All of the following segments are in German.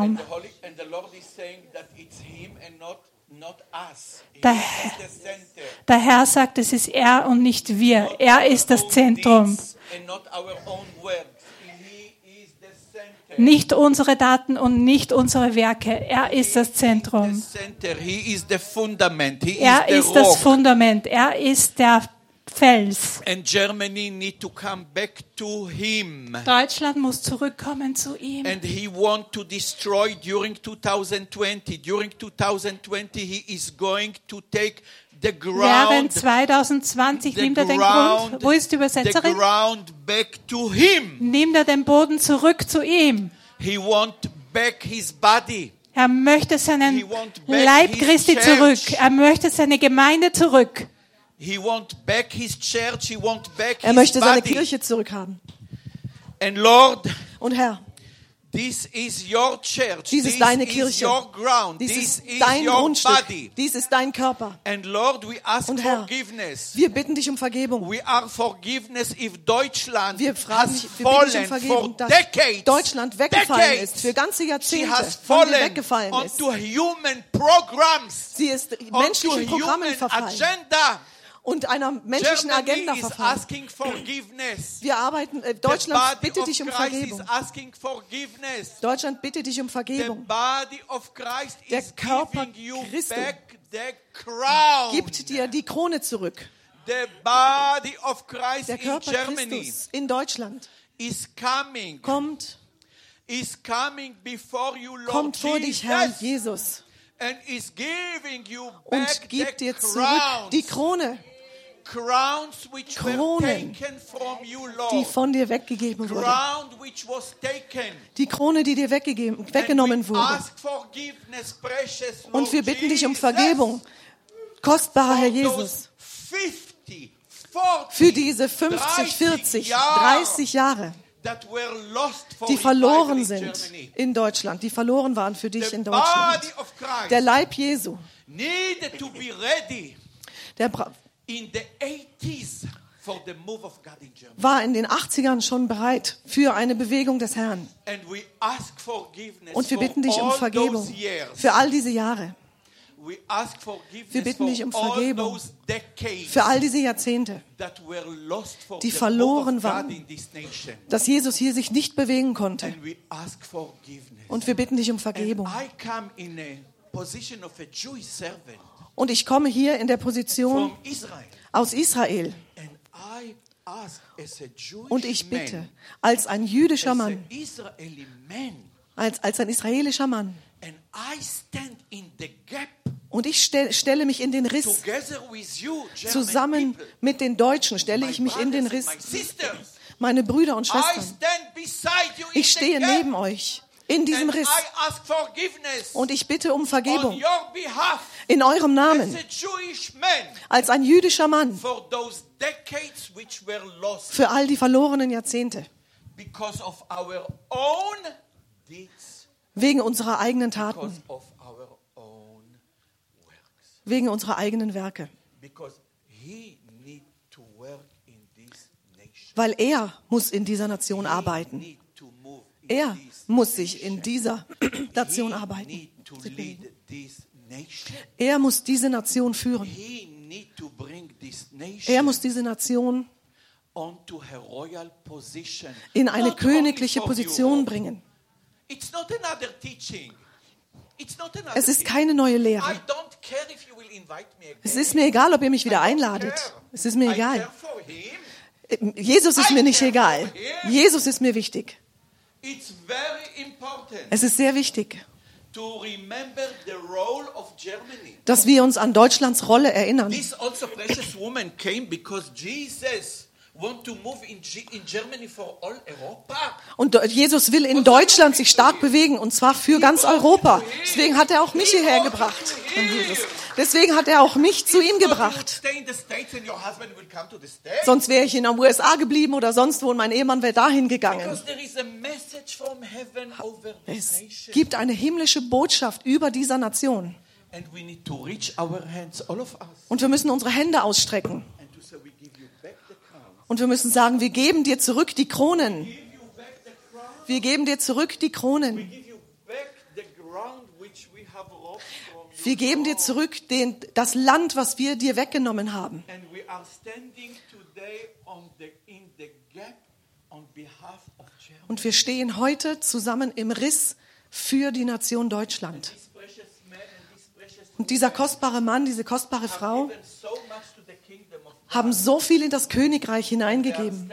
He Der, der Herr sagt, es ist er und nicht wir. Er ist das Zentrum. Nicht unsere Daten und nicht unsere Werke. Er ist das Zentrum. Er is ist das. Fundament. Er ist der Fels. And Germany need to come back to Him. Deutschland muss zurückkommen zu ihm. And he want to destroy during 2020. During 2020, he is going to take the Während ground, 2020 the nimmt er den Grund. Wo ist die the Übersetzerin? ground back to him. Nimmt er den Boden zurück zu ihm. He want back his body. Er möchte seinen Leib Christi zurück. Er möchte seine Gemeinde zurück. He want back his church. He want back Er his möchte seine body. Kirche zurückhaben. And Lord, Und Herr, this is your church. dies this ist deine is Kirche. your ground. Dies this ist is dein your Grundstück. body. Dies ist dein Körper. And Lord, we ask Und Herr, forgiveness. Wir bitten dich um Vergebung. We are forgiveness if Deutschland Wir fragen has dich, wir bitten dich um fallen Vergebung, for dass decades. Deutschland weggefallen decades. ist, für ganze She Jahrzehnte has von dir fallen weggefallen ist. onto human programs, Sie ist menschlichen Programmen verfallen agenda. Und einer menschlichen Germany Agenda forgiveness. Wir arbeiten, äh, Deutschland bittet dich um Vergebung. Deutschland bittet dich um The Vergebung. body of Christ Der is Körper Christi. Gibt dir die Krone zurück. The body of Christ Der Körper Christus in Deutschland is coming. kommt, is coming before you, Lord kommt vor dich, Herr Jesus, Jesus, and is giving you und gibt the dir zurück die Krone, Kronen, you, die von dir weggegeben wurde. Crown which was taken. Die Krone, die dir weggegeben, weggenommen we wurde. Und wir bitten dich um Vergebung, kostbarer Herr Jesus, those 50, 40, für diese 50, 40, 30 Jahre, die verloren in sind in Deutschland, die verloren waren für dich in Deutschland. Der Leib Jesu, der bra- in the 80s for the move of God in Germany. war in den 80ern schon bereit für eine Bewegung des Herrn. And we ask forgiveness Und wir for bitten dich um all Vergebung für all diese Jahre, We ask forgiveness Wir bitten for dich um all Vergebung für all diese Jahrzehnte, that were lost for die verloren waren. dass Jesus hier sich nicht bewegen konnte. Und wir bitten dich um Vergebung. Und ich komme hier in der Position Israel. aus Israel. And I ask as a Jewish Und ich bitte, als ein jüdischer Mann, als, als ein israelischer Mann, und ich stell, stelle mich in den Riss, zusammen mit den Deutschen stelle ich mich in den Riss, meine Brüder und Schwestern. Ich stehe neben euch in diesem Riss. I ask forgiveness und ich bitte um Vergebung in eurem Namen, als ein jüdischer Mann, für all die verlorenen Jahrzehnte, wegen unserer eigenen Taten, wegen unserer eigenen Werke, weil er muss in dieser Nation arbeiten. Er muss sich in dieser Nation arbeiten. Er muss diese Nation führen. Er muss diese Nation in eine königliche Position bringen. Es ist keine neue Lehre. Es ist mir egal, ob ihr mich wieder einladet. Es ist mir egal. him. Jesus ist mir nicht egal. Jesus ist mir wichtig. Es ist sehr wichtig, to remember the role of Germany. dass wir uns an Deutschlands Rolle erinnern. Und Jesus will in Deutschland sich stark bewegen, und zwar für ganz Europa. Deswegen hat er auch mich hierher gebracht. Deswegen hat er auch mich zu ihm gebracht. Sonst wäre ich in den USA geblieben oder sonst wo und mein Ehemann wäre dahin gegangen. Es gibt eine himmlische Botschaft über dieser Nation. Und wir müssen unsere Hände ausstrecken. and to say, we give you back the crown. Und wir müssen sagen, wir geben dir zurück die Kronen. Wir geben dir zurück die Kronen. Wir geben dir zurück den, das Land, was wir dir weggenommen haben. Und wir stehen heute zusammen im Riss für die Nation Deutschland. Und dieser kostbare Mann, diese kostbare Frau haben so viel in das Königreich are hineingegeben.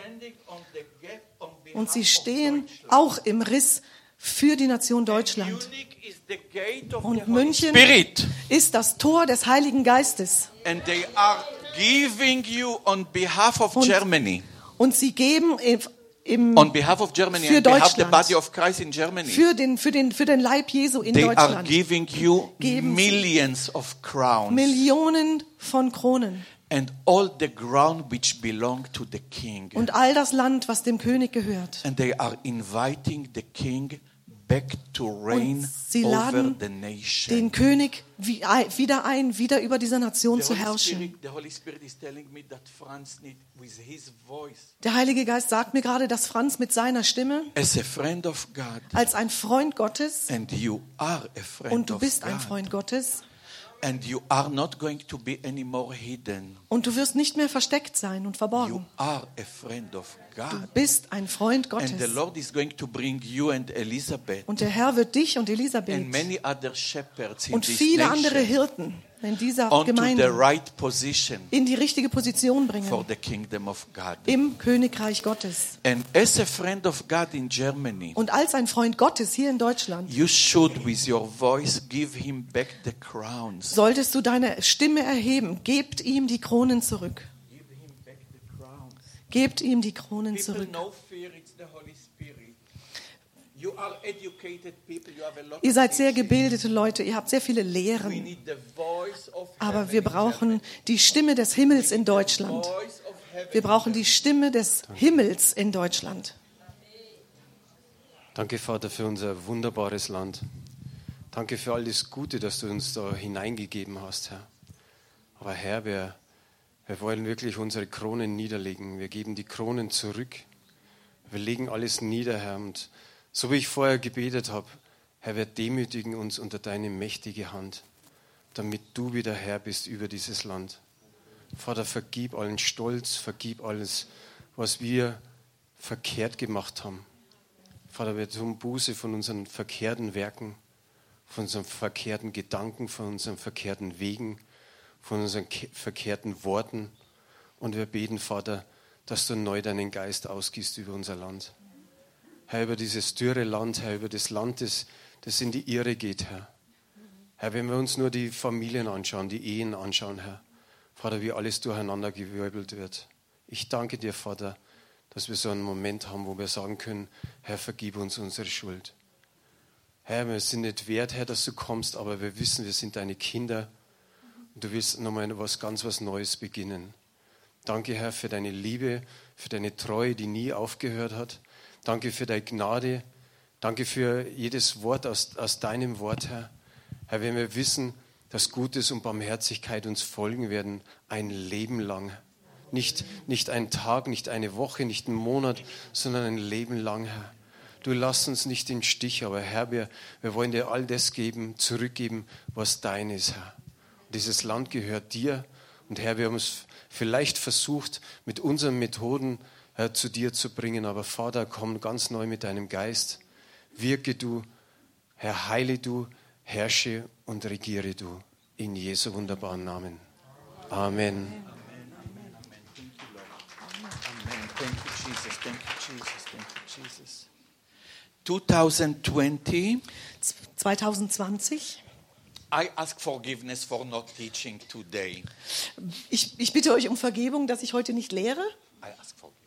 Und sie stehen Deutschland. auch im Riss für die Nation Deutschland. Munich is the gate of the Und München Spirit. ist das Tor des Heiligen Geistes. And they are giving you on behalf of Und- Germany. Und sie geben im, On behalf of Germany, Für on behalf of the Deutschland. body of Christ in Germany. für, den, für, den, für den Leib Jesu in They are Deutschland giving you millions of crowns Millionen von Kronen. And all the ground which belong to the king. Und all das Land, was dem König gehört. And they are inviting the king back to reign sie over laden the Den nation. König wie- wieder ein, wieder über dieser Nation The zu Holy, herrschen. Spirit, the Holy Spirit is telling me that Franz need, with his voice, Der Heilige Geist sagt mir gerade, dass Franz mit seiner Stimme as a friend of God, als ein Freund Gottes and you are a friend und du bist God, ein Freund Gottes und du wirst nicht mehr versteckt sein und You verborgen. are a friend of Du God. bist ein Freund And the Gottes. Lord is going to bring you and Elizabeth Und der Herr wird dich und and Elisabeth many other shepherds in und this viele andere Hirten in dieser onto the Gemeinde right position in die richtige Position for bringen the kingdom of God. im Königreich Gottes. And as a friend of God in Germany, Und als ein Freund Gottes hier in Deutschland you should, with your voice, give him back the crowns. solltest du deine Stimme erheben. Gebt ihm die Kronen zurück. Gebt ihm die Kronen People zurück. no fear, it's the Holy Spirit. You are educated people, you have a lot Ihr seid sehr gebildete Leute, ihr habt sehr viele We Lehren. need the voice of Aber heaven wir in brauchen die Stimme des Himmels in Deutschland. Germany. Voice of heaven. Wir brauchen die Stimme des Himmels in Deutschland. Danke, Vater, für unser wunderbares Land. Danke für all das Gute, das du uns da hineingegeben hast, Herr. Aber Herr, wir, wir wollen wirklich unsere Kronen niederlegen. Wir geben die Kronen zurück. Wir legen alles nieder, Herr. Und so wie ich vorher gebetet habe, Herr, wir demütigen uns unter deine mächtige Hand, damit du wieder Herr bist über dieses Land. Vater, vergib allen Stolz, vergib alles, was wir verkehrt gemacht haben. Vater, wir tun Buße von unseren verkehrten Werken, von unseren verkehrten Gedanken, von unseren verkehrten Wegen, von unseren ke- verkehrten Worten. Und wir beten, Vater, dass du neu deinen Geist ausgießt über unser Land. Herr, über dieses dürre Land, Herr, über das Land, das, das in die Irre geht, Herr. Herr, wenn wir uns nur die Familien anschauen, die Ehen anschauen, Herr, Vater, wie alles durcheinander gewirbelt wird. Ich danke dir, Vater, dass wir so einen Moment haben, wo wir sagen können, Herr, vergib uns unsere Schuld. Herr, wir sind nicht wert, Herr, dass du kommst, aber wir wissen, wir sind deine Kinder und du willst nochmal was ganz was Neues beginnen. Danke, Herr, für deine Liebe, für deine Treue, die nie aufgehört hat. Danke für deine Gnade. Danke für jedes Wort aus, aus deinem Wort, Herr. Herr, wenn wir wissen, dass Gutes und Barmherzigkeit uns folgen werden, ein Leben lang. Nicht, nicht ein Tag, nicht eine Woche, nicht einen Monat, sondern ein Leben lang, Herr. Du lass uns nicht im Stich, aber Herr, wir, wir wollen dir all das geben, zurückgeben, was dein ist, Herr. Und dieses Land gehört dir. Und Herr, wir haben es vielleicht versucht, mit unseren Methoden Herr, zu dir zu bringen, aber Vater, komm ganz neu mit deinem Geist. Wirke du, Herr, heile du, herrsche und regiere du. In Jesu wunderbaren Namen. Amen. Amen. Thank you, Jesus. Thank you, Jesus. Thank you, Jesus. 2020, 2020. I ask forgiveness for not teaching today. Ich, ich bitte euch um Vergebung, dass ich heute nicht lehre. I ask forgiveness.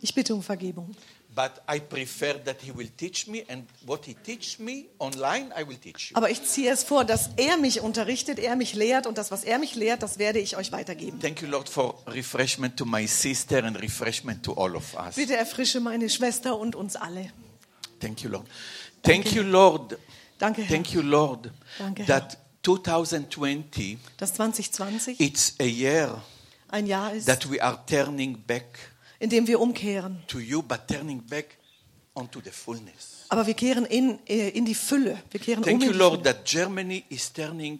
Ich bitte um Vergebung. But I prefer that he will teach me, and what he teach me online, I will teach you. Aber ich ziehe es vor, dass er mich unterrichtet, er mich lehrt und das, was er mich lehrt, das werde ich euch weitergeben. Thank you, Lord, for refreshment to my sister and refreshment to all of us. Bitte erfrische meine Schwester und uns alle. Thank you, Lord. Thank you, Lord. Danke, Herr. Thank you, Lord, Danke, Herr. that 2020 Dass 2020 it's a year ein Jahr ist, that we are turning back in dem wir umkehren. to you, but turning back onto the fullness. Aber wir kehren in, äh, in die Fülle. Wir kehren Thank um you, Lord, that Germany is turning.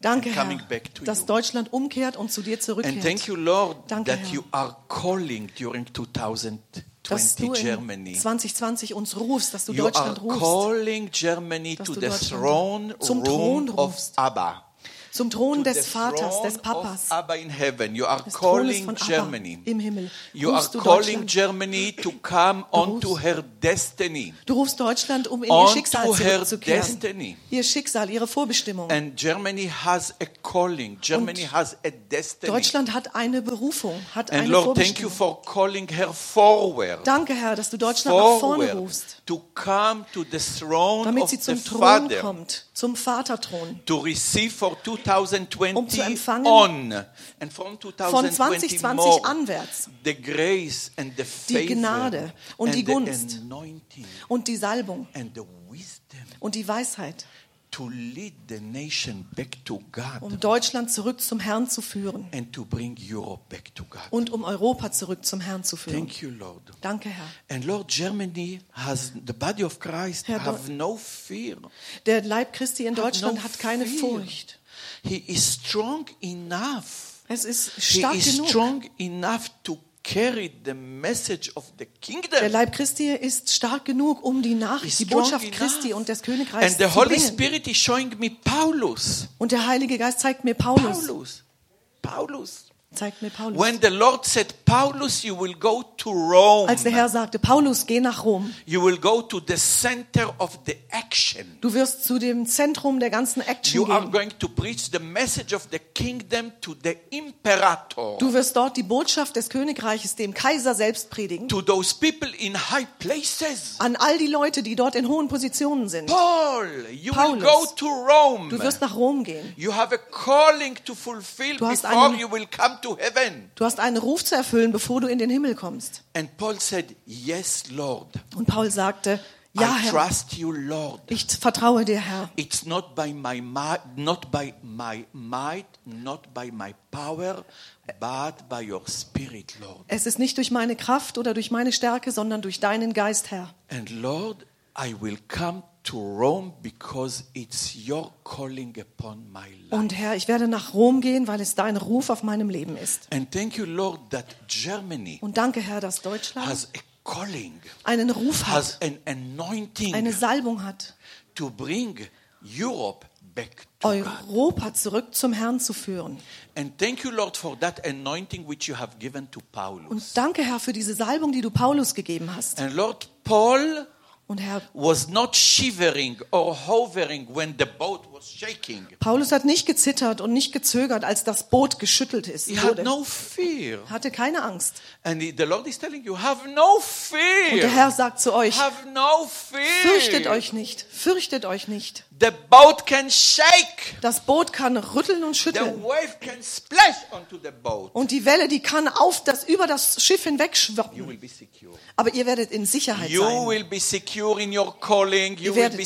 Danke, and Herr, coming back to dass you. Deutschland umkehrt und zu dir And zurückkehrt. thank you, Lord, Danke, that Herr. you are calling during dass 2020 du in Germany. 2020 uns rufst, dass du You Deutschland rufst. calling Germany Dass to du the Deutschland throne zum Thron rufst. Abba. Zum Thron des Vaters, des Papas, Abba in heaven. You are calling Germany. im Himmel. You are calling. Germany to come onto rufst- her destiny. Du rufst Deutschland, um in ihr Schicksal zurückzukehren. Ihr Schicksal, ihre Vorbestimmung. And Germany has a calling. Germany has a destiny. Deutschland hat eine Berufung, hat And eine Lord, thank you for calling her forward. Danke, Herr, dass du Deutschland nach vorne rufst, to come to the throne damit sie zum Thron kommt, zum Vaterthron. to receive for 2020 Um zu empfangen on and from Von 2020 2020 more anwärts. the grace and the Die favor Gnade und and die Gunst. Und die Salbung and the wisdom und die Weisheit, to lead the nation back to God um Deutschland zurück zum Herrn zu führen and to bring Europe back to God. und um Europa zurück zum Herrn zu führen. Thank you, Lord. Danke, Herr. And Lord, Germany has the body of Christ Herr, have no fear. Der Leib Christi in Deutschland no hat keine fear. Furcht. He is strong enough. Es ist He stark is genug. strong enough to carry the message of the Der kingdom. Leib Christi ist stark genug, um die Nachricht, die Botschaft. Christi und des Königreichs And the zu Holy bringen. Spirit is showing me Paulus. Und der Heilige Geist zeigt mir Paulus. Paulus. Paulus. Zeigt mir Paulus. When the Lord said, Paulus, you will go to Rome. Als der Herr sagte, Paulus, geh nach Rom. You will go to the center of the action. Du wirst zu dem Zentrum der ganzen Action You are gehen. going to preach the message of the kingdom to the imperator. Du wirst dort die Botschaft des Königreiches dem Kaiser selbst predigen. To those people in high places. An all die Leute, die dort in hohen Positionen sind. Paul, you Paulus, will go to Rome. Du wirst nach Rom gehen. You have a calling to fulfill Du hast before einen- you will come. Du hast einen Ruf zu erfüllen, bevor du in den Himmel kommst. And Paul said, Yes, Lord. Und Paul sagte, ja, I Herr, trust you, Lord. ich vertraue dir, Herr. It's not by my not by my might, not by my power, but by your spirit, Lord. Es ist nicht durch meine Kraft oder durch meine Stärke, sondern durch deinen Geist, Herr. And Lord, I will come to Rome because it's your calling upon my life. Und Herr, ich werde nach Rom gehen, weil es dein Ruf auf meinem Leben ist. And thank you, Lord, that Germany Und danke, Herr, dass Deutschland has a calling, einen Ruf has hat, an anointing eine Salbung hat, to bring Europe back to God. Europa zurück zum Herrn zu führen. You, Lord, Und danke, Herr, für diese Salbung, die du Paulus gegeben hast. And Lord, Paul was not shivering or hovering when the boat. Paulus hat nicht gezittert und nicht gezögert, als das Boot geschüttelt ist. Wurde. no fear. hatte keine Angst. You, no Und der. Herr sagt zu euch, no fürchtet euch nicht, fürchtet euch nicht. The boat can shake. Das Boot kann rütteln und The schütteln. wave can splash onto the boat. Und die Welle, die kann auf das, über das Schiff You hinwegschwappen. will be secure. Aber ihr werdet in Sicherheit sein. Ihr will werdet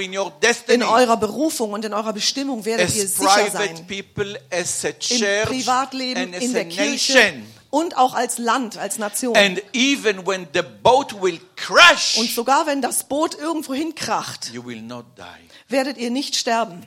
in your In eurer Berufung und in eurer Bestimmung werdet ihr sicher private sein. people, as a Im Privatleben, in der Kirche nation. und auch als Land, als Nation. And even when the boat will crash, Und sogar wenn das Boot irgendwo hinkracht, you will not die. werdet ihr nicht sterben.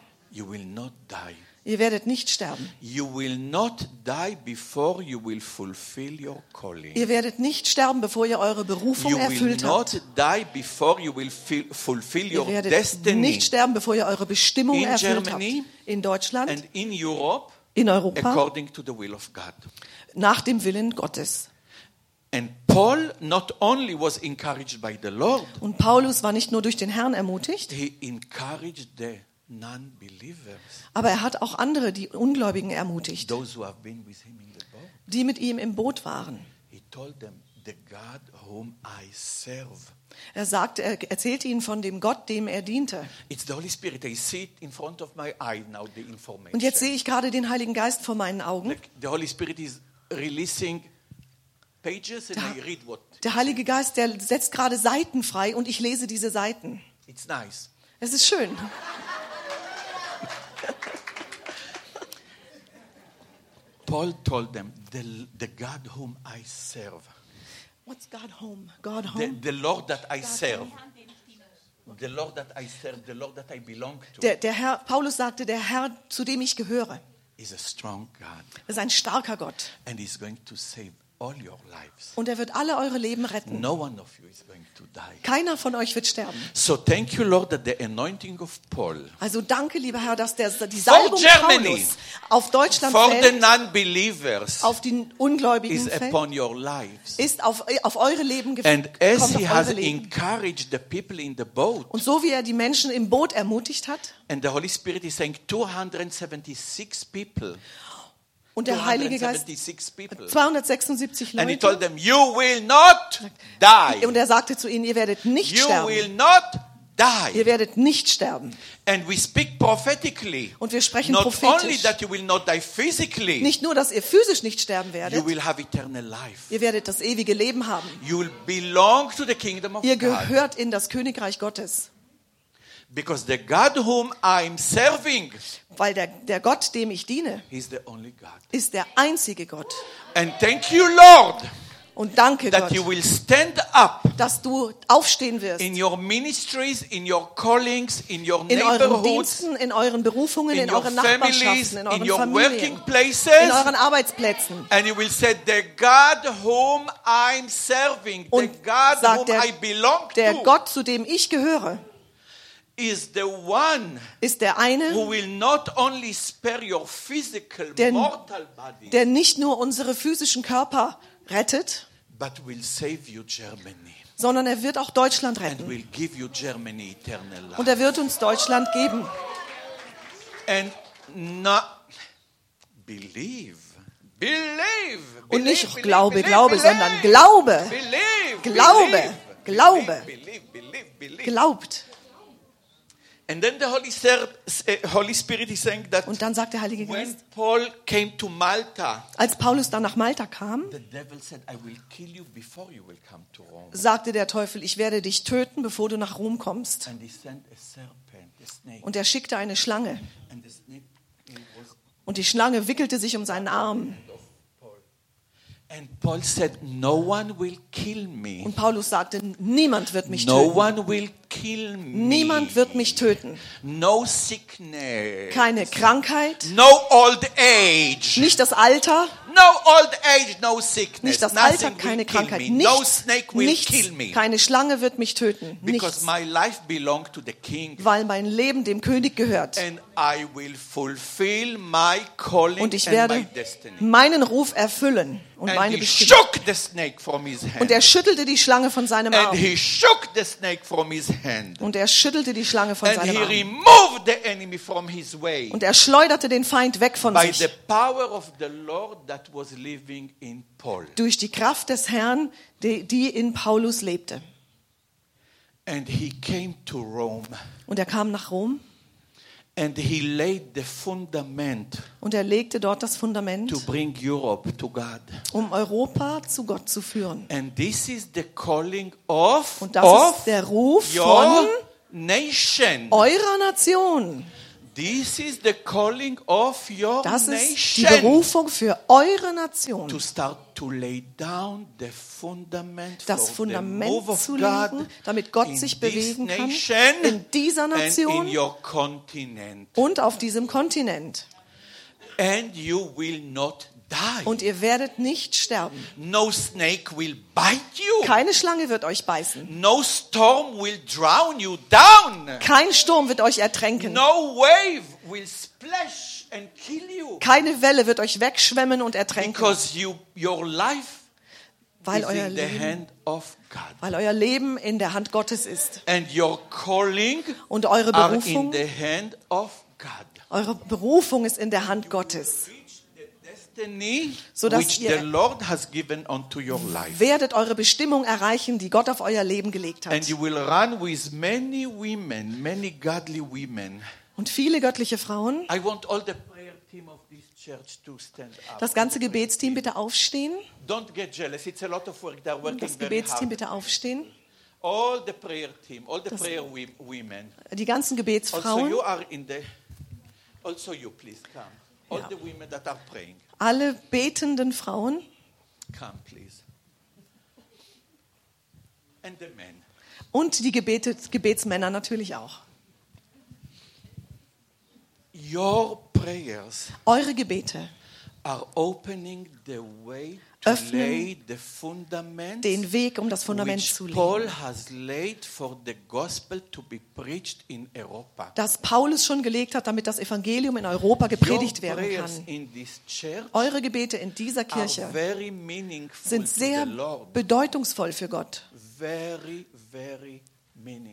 Will. Ihr werdet nicht sterben. You will not die before you will fulfill your calling. Ihr werdet nicht sterben, bevor ihr eure Berufung You will erfüllt habt. not die before you will fil- fulfill Ihr your werdet destiny. nicht sterben, bevor ihr eure Bestimmung In erfüllt Germany habt. In Deutschland, And in Europe, in Europa, according to the will of God. nach dem Willen Gottes. And Paul not only was encouraged by the Lord, Und Paulus war nicht nur durch den Herrn ermutigt, he encouraged the aber er hat auch andere, die Ungläubigen, ermutigt, those who have been with him in the boat. die mit ihm im Boot waren. Er sagte, er erzählte ihnen von dem Gott, dem er diente. It's the Holy Spirit. I see it in front of my eye now, the information. Und jetzt sehe ich gerade den Heiligen Geist vor meinen Augen. Like the Holy Spirit is releasing pages and Da- I read what. Der Heilige Geist, der setzt gerade Seiten frei und ich lese diese Seiten. Es ist schön. Paul told them, the, the God whom I serve, What's God home? God the, home? the Lord that I serve, The Lord that I serve, the Lord that I belong to, Der, der Herr, Paulus sagte, der Herr, zu dem ich gehöre, is a strong God, ist ein starker Gott. and He's going to save all your lives. Und er wird alle eure Leben retten. No one of you is going to die. Keiner von euch wird sterben. So thank you, Lord, that the anointing of Paul Also danke, lieber Herr, dass der, die Salbung Germany. Paulus auf Deutschland for the fällt, non-believers auf die Ungläubigen is fällt, upon your lives. ist auf, auf eure Leben And as Kommt he has Leben. encouraged the people in the boat, Und so wie er die Menschen im Boot ermutigt hat and the Holy Spirit is saying 276 people, und der Heilige Geist 276 people, 276 and he Leute told them, "You will not die. und er sagte zu ihnen, ihr werdet nicht You will sterben. not Ihr die." werdet nicht sterben. And we speak prophetically. Und wir sprechen Not only prophetisch. that you will not die physically, Nicht nur, dass ihr physisch nicht sterben you werdet, will have eternal life. ihr werdet das ewige Leben haben. You will belong to the kingdom of Ihr God. gehört in das Königreich Gottes. Because the God whom I'm serving Weil der, der Gott, dem ich diene, is the only God. ist der einzige Gott. And thank you, Lord, Und danke that Gott, you will stand up dass du aufstehen wirst. in your ministries, in your callings, in your In euren Diensten, in euren Berufungen, in in euren Nachbarschaften, in in euren your Familien, working in places. euren Arbeitsplätzen. And you will say, the God whom I'm serving, the Und God whom der- I belong Der to, Gott, zu dem ich gehöre, is the one ist der eine, who will not only spare your physical, Der- mortal body, der nicht nur unsere physischen Körper rettet, but will save you Germany sondern er wird auch Deutschland and retten. will give you Germany eternal life. Und er wird uns Deutschland geben. And not believe. Believe. Und nicht believe, Glaube, believe, Glaube, believe, sondern Glaube. Believe. Glaube, believe, Glaube. Believe, believe, believe. Glaubt. And then the Holy, eh, Holy Spirit is saying that Und dann sagt der Heilige when Geist, Paul came to Malta, als Paulus dann nach Malta kam, said, you you sagte der Teufel, ich werde dich töten, bevor du nach Rom kommst. And he sent a serpent, a snake. Und er schickte eine Schlange. And the snake it was Und die Schlange wickelte sich um seinen Arm. And Paul said, No one will kill me. Und Paulus sagte, niemand wird mich No töten. one will kill me. Niemand wird mich töten. No sickness. Keine Krankheit, No old age. nicht das Alter, No old age, no sickness. nicht das Nothing Alter, keine kill Krankheit, me. No nichts, snake will kill nichts, me. keine Schlange wird mich töten. Because Nichts, my life to the king. weil mein Leben dem König gehört. And I will fulfill my calling Und ich werde meinen Ruf erfüllen und meine Bestimmung. Und er schüttelte die Schlange von seinem And Arm. he shook the snake from his hand. Und er schüttelte die Schlange von And seinem he Arm. Und er schleuderte den Feind weg von by the sich. power of the Lord that was living in Paul. Durch die Kraft des Herrn, die, die in Paulus lebte. And he came to Rome Und er kam nach Rom and he laid the fundament und er legte dort das to Fundament, bring Europe to God. um Europa zu Gott zu führen. And this is the calling of, Und das of ist der Ruf your von nation. eurer Nation. This is the calling of your Das ist die nation. Berufung für eure Nation. To start to lay down the fundament Das Fundament zu God legen, damit Gott in sich this bewegen kann, nation in dieser and Nation in your continent. und auf diesem Kontinent. And you will not die. Und ihr werdet nicht sterben. No snake will bite you. Keine Schlange wird euch beißen. No storm will drown you down. Kein Sturm wird euch ertränken. No wave will splash and kill you. Keine Welle wird euch wegschwemmen und ertränken, Because you, your life weil euer, Leben, hand of God. weil euer Leben in der Hand Gottes ist. And your calling Und eure Berufung, the hand of God. eure Berufung ist in der Hand Gottes. Sodass which ihr- the Lord has given unto your life. Werdet eure Bestimmung erreichen, die Gott auf euer Leben gelegt And hat. you will run with many women, many godly women. Und viele göttliche Frauen. I want all the prayer team of this church to stand up. Das ganze Gebetsteam bitte aufstehen. Don't get jealous. It's a lot of work. They're working Das Gebetsteam bitte aufstehen. All the prayer team, all the prayer wi- women. Die ganzen Also Gebetsfrauen, you are in the. Also you, please come. All Ja. the women that are praying, alle betenden Frauen come, please. And the men. Und die Gebete, Gebetsmänner natürlich auch. Your prayers Eure Gebete are opening the way Öffnen den Weg, um das Fundament zu legen. Das Paulus schon gelegt hat, damit das Evangelium in Europa gepredigt werden kann. Eure Gebete in dieser Kirche sind sehr bedeutungsvoll für Gott.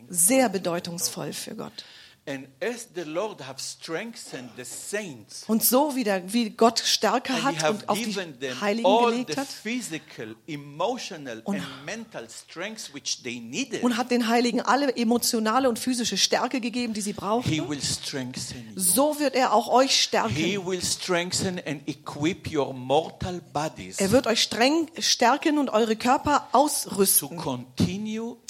Sehr bedeutungsvoll für Gott. And as the Lord have strengthened the saints, Und so wie, der, wie Gott Stärke hat und auf die given them Heiligen all gelegt the hat physical, emotional, Und- and mental strengths which they needed, und hat den Heiligen alle emotionale und physische Stärke gegeben, die sie you. so wird er auch euch stärken. Er wird euch streng stärken und eure Körper ausrüsten.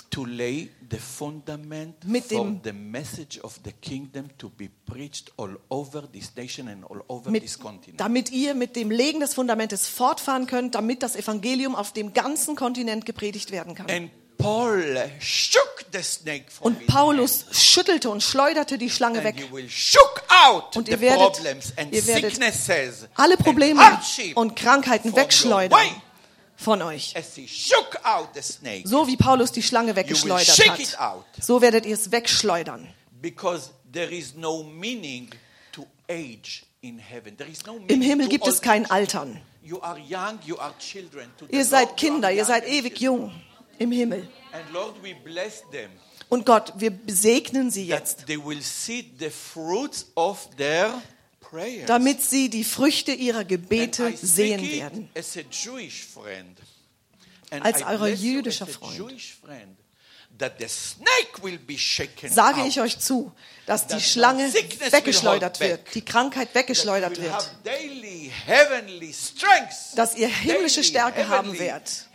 To lay the fundament Mit for dem- the message of the kingdom to be preached all over this nation and all over Mit, this continent. damit ihr mit dem Legen des Fundamentes fortfahren könnt, damit das Evangelium auf dem ganzen Kontinent gepredigt werden kann. And Paul shook the snake from Und Paulus schüttelte und schleuderte die Schlange and weg. he will shook out Und the ihr werdet- problems and ihr werdet Alle and Probleme und Krankheiten wegschleudern. Von euch. So wie Paulus die Schlange weggeschleudert hat. So werdet ihr es wegschleudern. because there is no meaning to age in heaven. There is no meaning Im Himmel gibt es kein. Altern. You are young, you are children. To the Ihr seid Kinder, ihr seid ewig jung im Himmel. And Lord, we bless them Und Gott, wir segnen sie jetzt, damit sie die Früchte ihrer Gebete sehen werden. Als euer jüdischer Freund. Sage ich euch zu, dass die Schlange weggeschleudert wird, die Krankheit weggeschleudert wird, dass ihr himmlische Stärke haben werdet.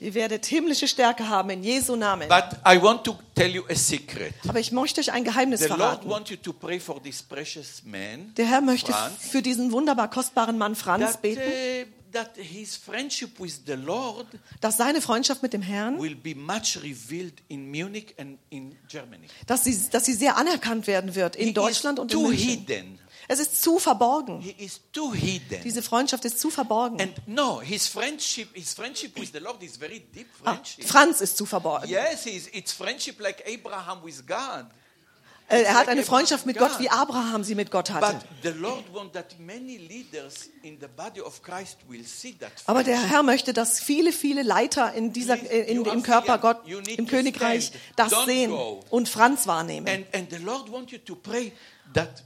Ihr werdet himmlische Stärke haben in Jesu Namen. But I want to tell you a secret. Aber ich möchte euch ein Geheimnis The Lord verraten. wants you to pray for this precious man. Der Herr möchte Franz, für diesen wunderbar kostbaren Mann Franz that, beten, uh, that his friendship with the Lord dass seine Freundschaft mit dem Herrn, will be much revealed in Munich and in Germany. dass sie, dass sie sehr anerkannt werden wird in He Deutschland und in München. hidden. Es ist zu verborgen. He is too hidden. Diese Freundschaft ist zu verborgen. and no, his friendship, his friendship with the Lord is very deep Ah, friendship. Franz ist zu verborgen. Yes, it's, friendship like Abraham with God. Äh, Er hat like eine Freundschaft mit. Gott, wie Abraham sie mit Gott hatte. the Lord wants that many leaders in the body of Christ will see that. Aber der Herr möchte, dass viele, viele Leiter in dieser, äh, in, im Körper Gott, im Königreich das sehen und Franz wahrnehmen. And, and the Lord wants you to pray that.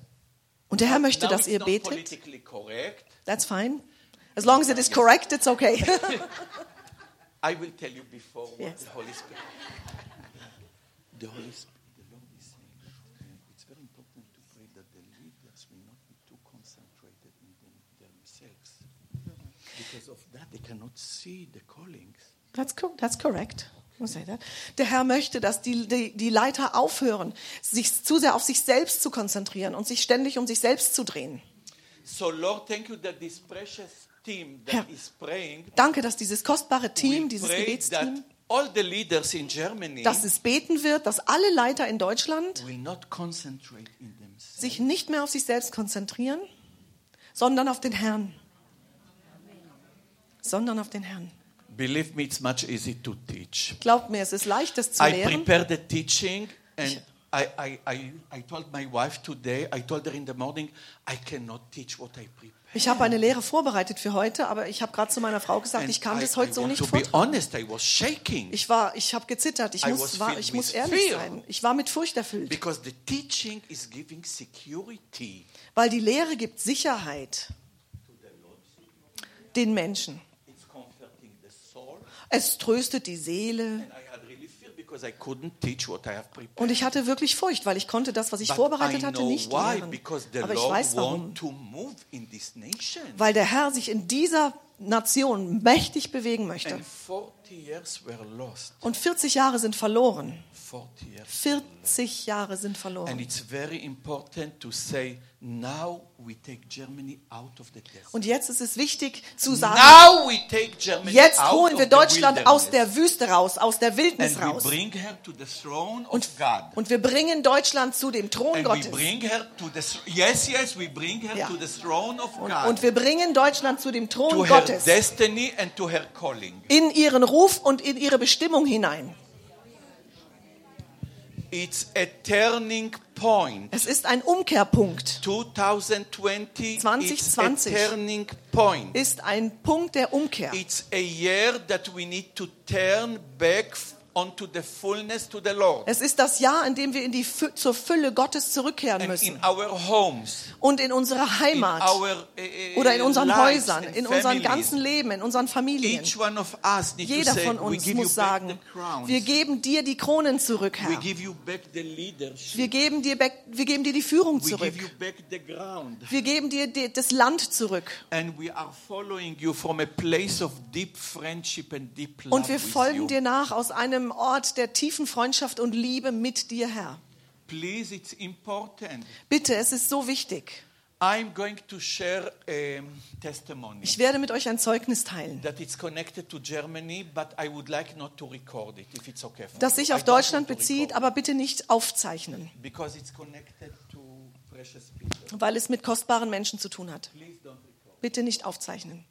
Und der Herr möchte, now dass it's ihr not betet. politically correct. That's fine. As long as it is correct, it's okay. I will tell you before what Yes. the Holy Spirit. The Holy Spirit, the Lord is saying uh, it's very important to pray that the leaders will not be too concentrated in them, themselves. Because of that, they cannot see the callings. That's, co that's correct. Der Herr möchte, dass die, die, die Leiter aufhören, sich zu sehr auf sich selbst zu konzentrieren und sich ständig um sich selbst zu drehen. So, Lord, thank you that this precious team that Herr, is praying, Danke, dass dieses kostbare Team, dieses Gebetsteam, that all the leaders in Germany dass es beten wird, dass alle Leiter in Deutschland will not concentrate in themselves. sich nicht mehr auf sich selbst konzentrieren, sondern auf den Herrn. Sondern auf den Herrn. Believe me, it's much easy to teach. Glaubt mir, es ist leicht, das zu I lehren. prepared the teaching and I, I, I, I told my wife today, I told her in the morning, I cannot teach what I prepared. Ich habe eine Lehre vorbereitet für heute, aber ich habe gerade zu meiner Frau gesagt, And ich kann I, das heute I so nicht to be vortragen. honest, I was shaking Ich war, ich habe gezittert. Ich I muss, war, ich muss ehrlich fear. sein. Ich war mit Furcht erfüllt, because the teaching is giving security. weil die Lehre gibt Sicherheit den Menschen. It's comforting the soul. Es tröstet die Seele. Und ich hatte wirklich Furcht, weil ich konnte das, was ich But vorbereitet hatte, nicht why, lehren. Aber ich weiß warum. Weil der Herr sich in dieser Nation mächtig bewegen möchte. And 40 40 years were lost. Und 40 Jahre sind verloren. 40 years. 40 Jahre sind And verloren. it's very important to say, now we take Germany out of the desert. Und jetzt ist es wichtig zu sagen, Now we take Germany jetzt out holen of wir the Deutschland aus wilderness. der Wüste raus, aus der Wildnis and we raus. bring her to the throne Und, of God. und wir bringen Deutschland zu dem Thron and we Gottes. Ja. Und, und wir bringen Deutschland zu dem Thron Gottes. In ihren Ruf und in ihre Bestimmung hinein. It's a turning point. Es ist ein Umkehrpunkt. 2020 is 2020 a turning point. Ist ein Punkt der Umkehr. It's a year that we need to turn back onto the fullness to the Lord. Es ist das Jahr, in dem wir in die Fü zur Fülle Gottes zurückkehren And müssen. in our homes, Und in unserer Heimat. in our uh, Oder in unseren Häusern, in unserem ganzen Leben, in unseren Familien. Each one of us need to Jeder say, von uns muss sagen, wir geben dir die Kronen zurück, we Herr. give you back the leadership. Wir geben dir, back, wir geben dir die Führung we zurück. give you back the ground. Wir geben dir die, das Land zurück. Und wir folgen dir nach aus einem Ort der tiefen Freundschaft und Liebe mit dir, Herr. Please, it's important. Bitte, es ist so wichtig. I'm going to share a testimony Ich werde mit euch ein Zeugnis teilen, that it's connected to Germany, but I would like not to record it if it's okay for das sich auf Deutschland bezieht, aber bitte nicht aufzeichnen, Because it's connected to precious people. weil es mit kostbaren Menschen zu tun hat. Please don't record. Bitte nicht aufzeichnen.